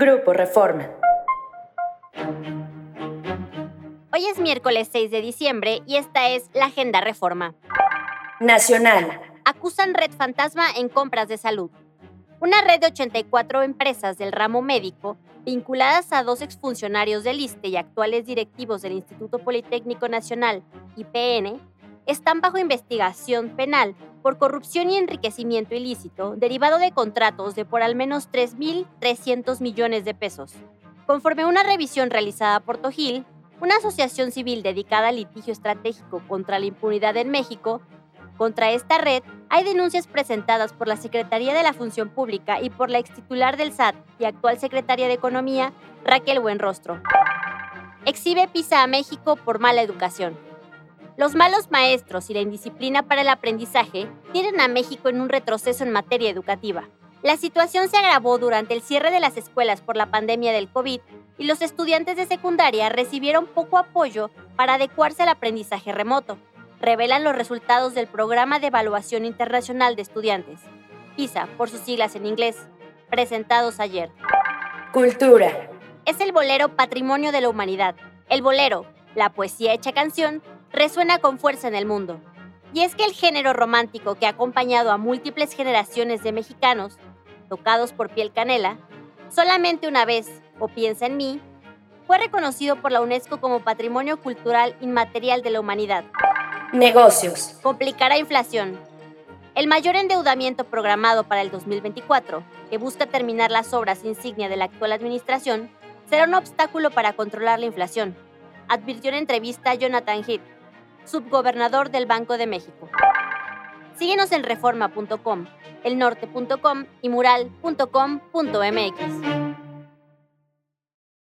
Grupo Reforma. Hoy es miércoles 6 de diciembre y esta es la Agenda Reforma. Nacional. Acusan red fantasma en compras de salud. Una red de 84 empresas del ramo médico, vinculadas a dos exfuncionarios del ISTE y actuales directivos del Instituto Politécnico Nacional, IPN, están bajo investigación penal por corrupción y enriquecimiento ilícito derivado de contratos de por al menos 3.300 millones de pesos. Conforme a una revisión realizada por Tojil, una asociación civil dedicada al litigio estratégico contra la impunidad en México, contra esta red hay denuncias presentadas por la Secretaría de la Función Pública y por la extitular del SAT y actual secretaria de Economía, Raquel Buenrostro. Exhibe PISA a México por mala educación. Los malos maestros y la indisciplina para el aprendizaje tienen a México en un retroceso en materia educativa. La situación se agravó durante el cierre de las escuelas por la pandemia del COVID y los estudiantes de secundaria recibieron poco apoyo para adecuarse al aprendizaje remoto, revelan los resultados del Programa de Evaluación Internacional de Estudiantes, PISA por sus siglas en inglés, presentados ayer. Cultura. Es el bolero Patrimonio de la Humanidad. El bolero, la poesía hecha canción, resuena con fuerza en el mundo. Y es que el género romántico que ha acompañado a múltiples generaciones de mexicanos, tocados por piel canela, solamente una vez, o piensa en mí, fue reconocido por la UNESCO como Patrimonio Cultural Inmaterial de la Humanidad. Negocios. Complicará inflación. El mayor endeudamiento programado para el 2024, que busca terminar las obras insignia de la actual administración, será un obstáculo para controlar la inflación, advirtió en entrevista Jonathan Heath, subgobernador del Banco de México. Síguenos en reforma.com, elnorte.com y mural.com.mx.